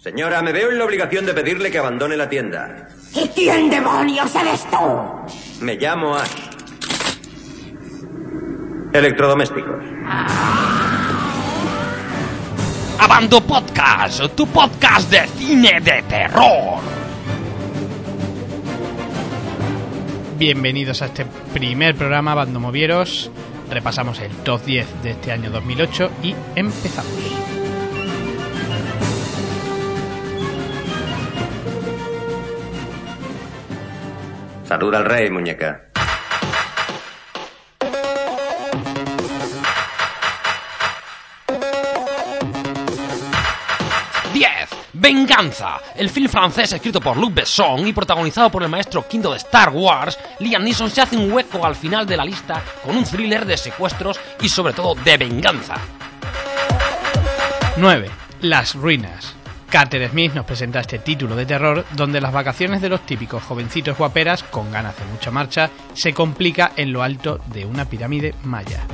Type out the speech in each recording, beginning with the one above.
Señora, me veo en la obligación de pedirle que abandone la tienda. ¿Y quién demonios eres tú? Me llamo Ash. Electrodomésticos. Abando Podcast, tu podcast de cine de terror. Bienvenidos a este primer programa Bando Movieros. Repasamos el top 10 de este año 2008 y empezamos. Saluda al rey, muñeca. Venganza, el film francés escrito por Luc Besson y protagonizado por el maestro quinto de Star Wars, Liam Neeson se hace un hueco al final de la lista con un thriller de secuestros y sobre todo de venganza. 9. Las ruinas. Carter Smith nos presenta este título de terror donde las vacaciones de los típicos jovencitos guaperas con ganas de mucha marcha se complica en lo alto de una pirámide maya.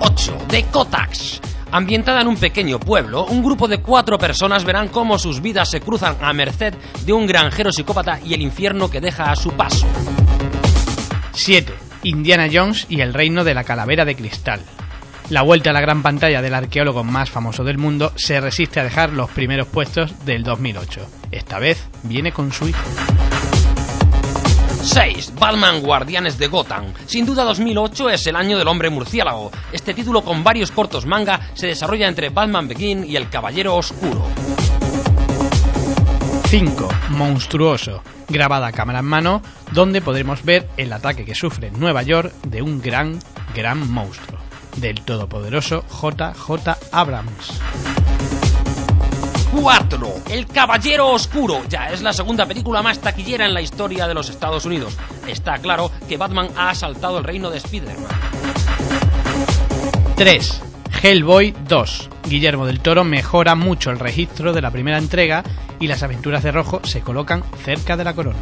8. The Kotax. Ambientada en un pequeño pueblo, un grupo de cuatro personas verán cómo sus vidas se cruzan a merced de un granjero psicópata y el infierno que deja a su paso. 7. Indiana Jones y el reino de la calavera de cristal. La vuelta a la gran pantalla del arqueólogo más famoso del mundo se resiste a dejar los primeros puestos del 2008. Esta vez viene con su hijo. 6. Batman Guardianes de Gotham. Sin duda 2008 es el año del hombre murciélago. Este título con varios cortos manga se desarrolla entre Batman Begin y el Caballero Oscuro. 5. Monstruoso. Grabada a cámara en mano, donde podremos ver el ataque que sufre Nueva York de un gran, gran monstruo. Del todopoderoso JJ Abrams. 4. El Caballero Oscuro. Ya es la segunda película más taquillera en la historia de los Estados Unidos. Está claro que Batman ha asaltado el reino de Spider-Man. 3. Hellboy 2. Guillermo del Toro mejora mucho el registro de la primera entrega y las aventuras de Rojo se colocan cerca de la corona.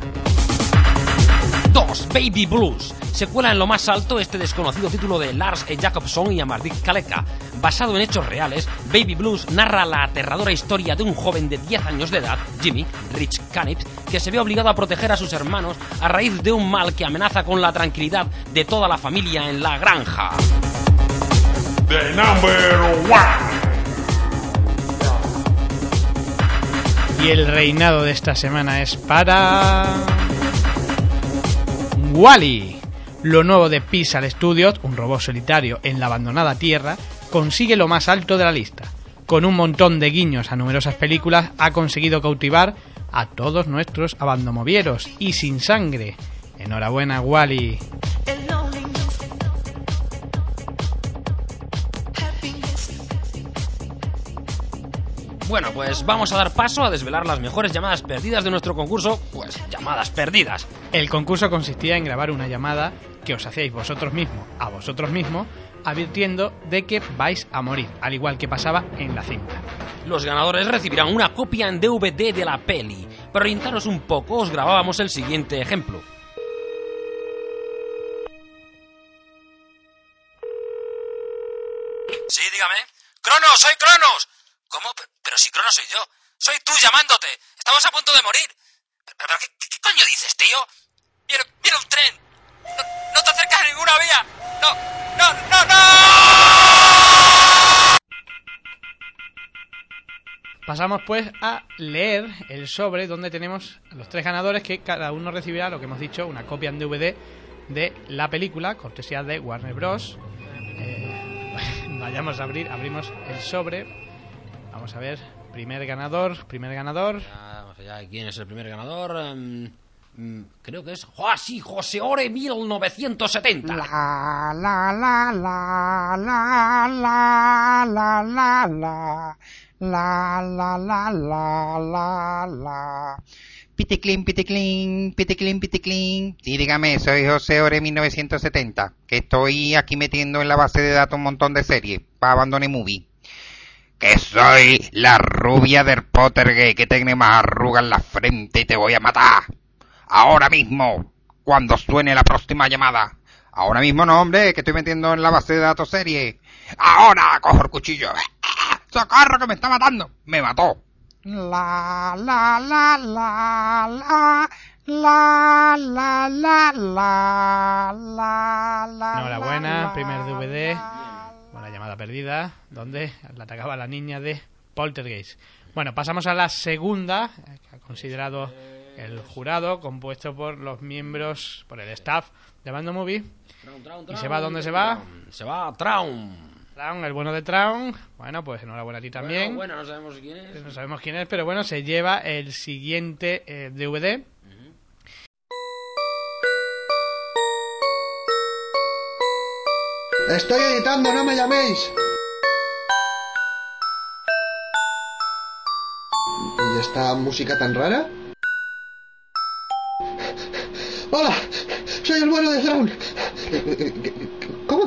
2. Baby Blues. Secuela en lo más alto este desconocido título de Lars E. Jacobson y Amardik Kaleka. Basado en hechos reales, Baby Blues narra la aterradora historia de un joven de 10 años de edad, Jimmy Rich Canips, que se ve obligado a proteger a sus hermanos a raíz de un mal que amenaza con la tranquilidad de toda la familia en la granja. The number one. Y el reinado de esta semana es para... Wally. Lo nuevo de Pixar Studios, un robot solitario en la abandonada Tierra, consigue lo más alto de la lista. Con un montón de guiños a numerosas películas, ha conseguido cautivar a todos nuestros abandomovieros y sin sangre. Enhorabuena, Wally. Bueno, pues vamos a dar paso a desvelar las mejores llamadas perdidas de nuestro concurso, pues llamadas perdidas. El concurso consistía en grabar una llamada que os hacéis vosotros mismos a vosotros mismos, advirtiendo de que vais a morir, al igual que pasaba en la cinta. Los ganadores recibirán una copia en DVD de la peli. Para orientaros un poco, os grabábamos el siguiente ejemplo. Sí, dígame. ¡Cronos! ¡Soy Cronos! ¿Cómo? Pero si Cronos soy yo. Soy tú llamándote. Estamos a punto de morir. ¿Pero, qué, qué, coño dices, tío? ¡Viene, viene un tren! No, no te acercas a ninguna vía! ¡No! ¡No! ¡No! ¡No! Pasamos pues a leer el sobre donde tenemos los tres ganadores que cada uno recibirá, lo que hemos dicho, una copia en DVD de la película, cortesía de Warner Bros. Eh, vayamos a abrir, abrimos el sobre. Vamos a ver, primer ganador, primer ganador. Ya, vamos allá, ¿quién es el primer ganador? Um, mm, creo que es ¡Ah, sí! José Ore 1970. La la la la la la la la la la la la la la la Piticlin, piticlin, piticlin, piticlin. Sí, dígame, soy José Ore 1970, que estoy aquí metiendo en la base de datos un montón de series para Abandone Movie. Que soy la rubia del Pottergate que tiene más arrugas en la frente y te voy a matar. Ahora mismo, cuando suene la próxima llamada. Ahora mismo no, hombre, que estoy metiendo en la base de datos serie. Ahora cojo el cuchillo. ¡Socorro que me está matando! ¡Me mató! La la la la la la la la la la la Enhorabuena, primer DVD, llamada perdida, donde la atacaba la niña de Poltergeist. Bueno, pasamos a la segunda, eh, que ha considerado el jurado, compuesto por los miembros, por el staff de Bando Movie. ¿Y se va dónde se va? Se va a Traum. Traun, el bueno de Traun. Bueno, pues enhorabuena a ti también. Bueno, bueno, no sabemos quién es. No sabemos quién es, pero bueno, se lleva el siguiente eh, DVD. Estoy editando, no me llaméis. ¿Y esta música tan rara? Hola, soy el bueno de Thrawn.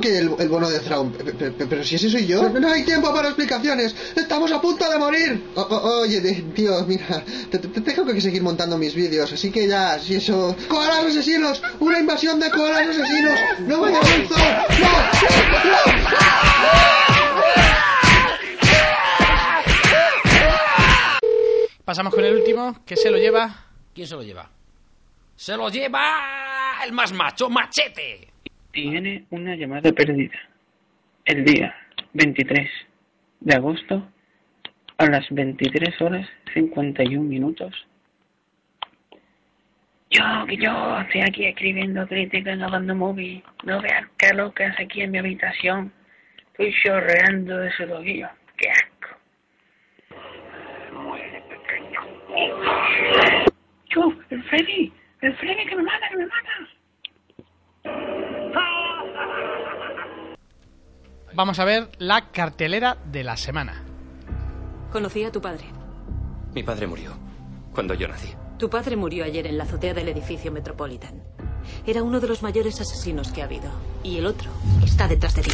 ¿Cómo que el, el bono de Thrawn? Pe- pe- pe- Pero si ese soy yo. No hay tiempo para explicaciones. Estamos a punto de morir. O- o- oye, tío, mira, te, te- tengo que seguir montando mis vídeos, así que ya, si eso. ¡Koalas asesinos! ¡Una invasión de koalas asesinos! ¡No vayas al zoo! ¡No! ¡No! Pasamos con el último, que se lo lleva. ¿Quién se lo lleva? Se lo lleva el más macho, Machete. Tiene una llamada perdida. El día 23 de agosto a las 23 horas 51 minutos. Yo, que yo estoy aquí escribiendo crítica en la banda movie. No veas qué locas aquí en mi habitación. Estoy chorreando de sudorrillo. ¡Qué asco! Muere, pequeño. Yo, el Freddy. El Freddy que me mata, que me mata. Vamos a ver la cartelera de la semana. Conocí a tu padre. Mi padre murió cuando yo nací. Tu padre murió ayer en la azotea del edificio Metropolitan. Era uno de los mayores asesinos que ha habido. Y el otro está detrás de ti.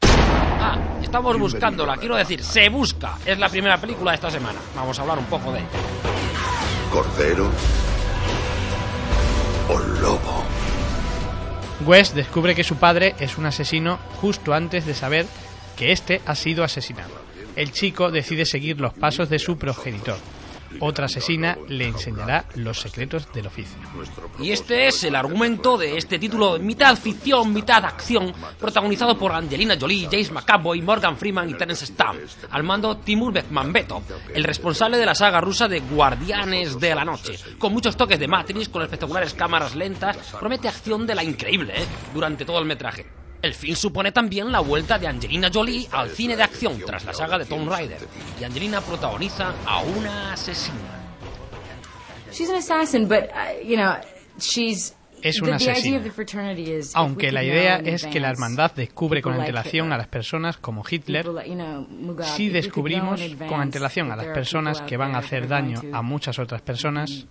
Ah, estamos buscándola, quiero decir, se busca. Es la primera película de esta semana. Vamos a hablar un poco de ella. Cordero o lobo. Wes descubre que su padre es un asesino justo antes de saber que este ha sido asesinado. El chico decide seguir los pasos de su progenitor. Otra asesina le enseñará los secretos del oficio. Y este es el argumento de este título, mitad ficción, mitad acción, protagonizado por Angelina Jolie, James McAvoy, Morgan Freeman y Terence Stamp, al mando Timur Bekmambetov, el responsable de la saga rusa de Guardianes de la Noche. Con muchos toques de Matrix, con espectaculares cámaras lentas, promete acción de la increíble, ¿eh? durante todo el metraje. El film supone también la vuelta de Angelina Jolie al cine de acción tras la saga de Tomb Raider, y Angelina protagoniza a una asesina. Es una asesina. Aunque la idea es que la hermandad descubre con antelación a las personas como Hitler, si descubrimos con antelación a las personas que van a hacer daño a muchas otras personas,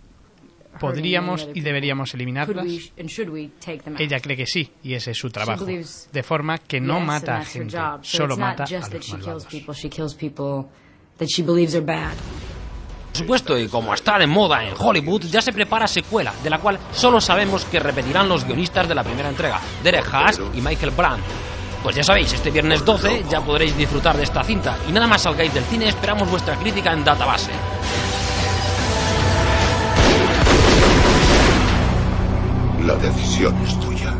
podríamos y deberíamos eliminarlas. Ella cree que sí, y ese es su trabajo. De forma que no mata a gente, solo mata a los she kills malvados. people, she kills people that she believes are bad. Por supuesto, y como está de moda en Hollywood, ya se prepara secuela, de la cual solo sabemos que repetirán los guionistas de la primera entrega, Derek Haas y Michael Brandt. Pues ya sabéis, este viernes 12 ya podréis disfrutar de esta cinta. Y nada más salgáis del cine, esperamos vuestra crítica en Database. Decisión es tuya.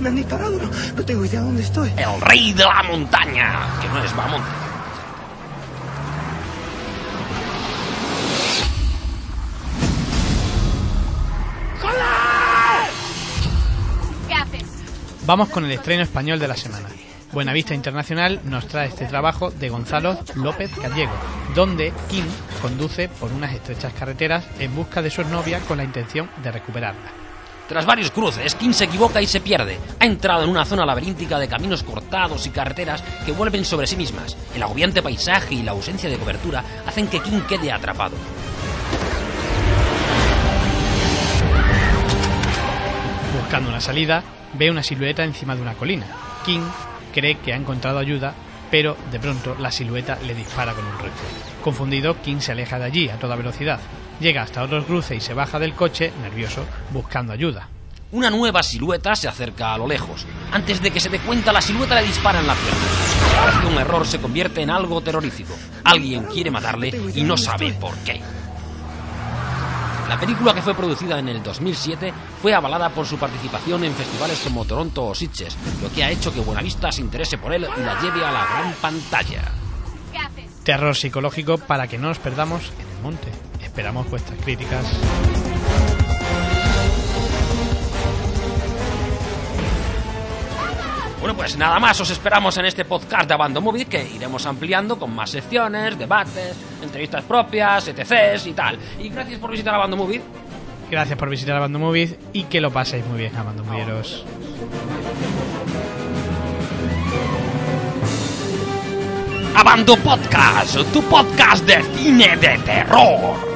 Me han disparado, no, no tengo idea dónde estoy. El rey de la montaña, que no es Bamont. Vamos con el estreno español de la semana. Buenavista Internacional nos trae este trabajo de Gonzalo López Gallego, donde Kim conduce por unas estrechas carreteras en busca de su novia con la intención de recuperarla. Tras varios cruces, Kim se equivoca y se pierde. Ha entrado en una zona laberíntica de caminos cortados y carreteras que vuelven sobre sí mismas. El agobiante paisaje y la ausencia de cobertura hacen que Kim quede atrapado. Buscando una salida, ve una silueta encima de una colina. King cree que ha encontrado ayuda pero de pronto la silueta le dispara con un rifle. Confundido, King se aleja de allí a toda velocidad. Llega hasta otro cruce y se baja del coche, nervioso, buscando ayuda. Una nueva silueta se acerca a lo lejos. Antes de que se dé cuenta, la silueta le dispara en la pierna. Un error se convierte en algo terrorífico. Alguien quiere matarle y no sabe por qué. La película que fue producida en el 2007 fue avalada por su participación en festivales como Toronto o Sitges, lo que ha hecho que Buenavista se interese por él y la lleve a la gran pantalla. Terror psicológico para que no nos perdamos en el monte. Esperamos vuestras críticas. Bueno, pues nada más, os esperamos en este podcast de Abando Movie que iremos ampliando con más secciones, debates, entrevistas propias, ETCs y tal. Y gracias por visitar Abando Movie. Gracias por visitar Abando Movies y que lo paséis muy bien, Abando Movieros. Abando Podcast, tu podcast de cine de terror.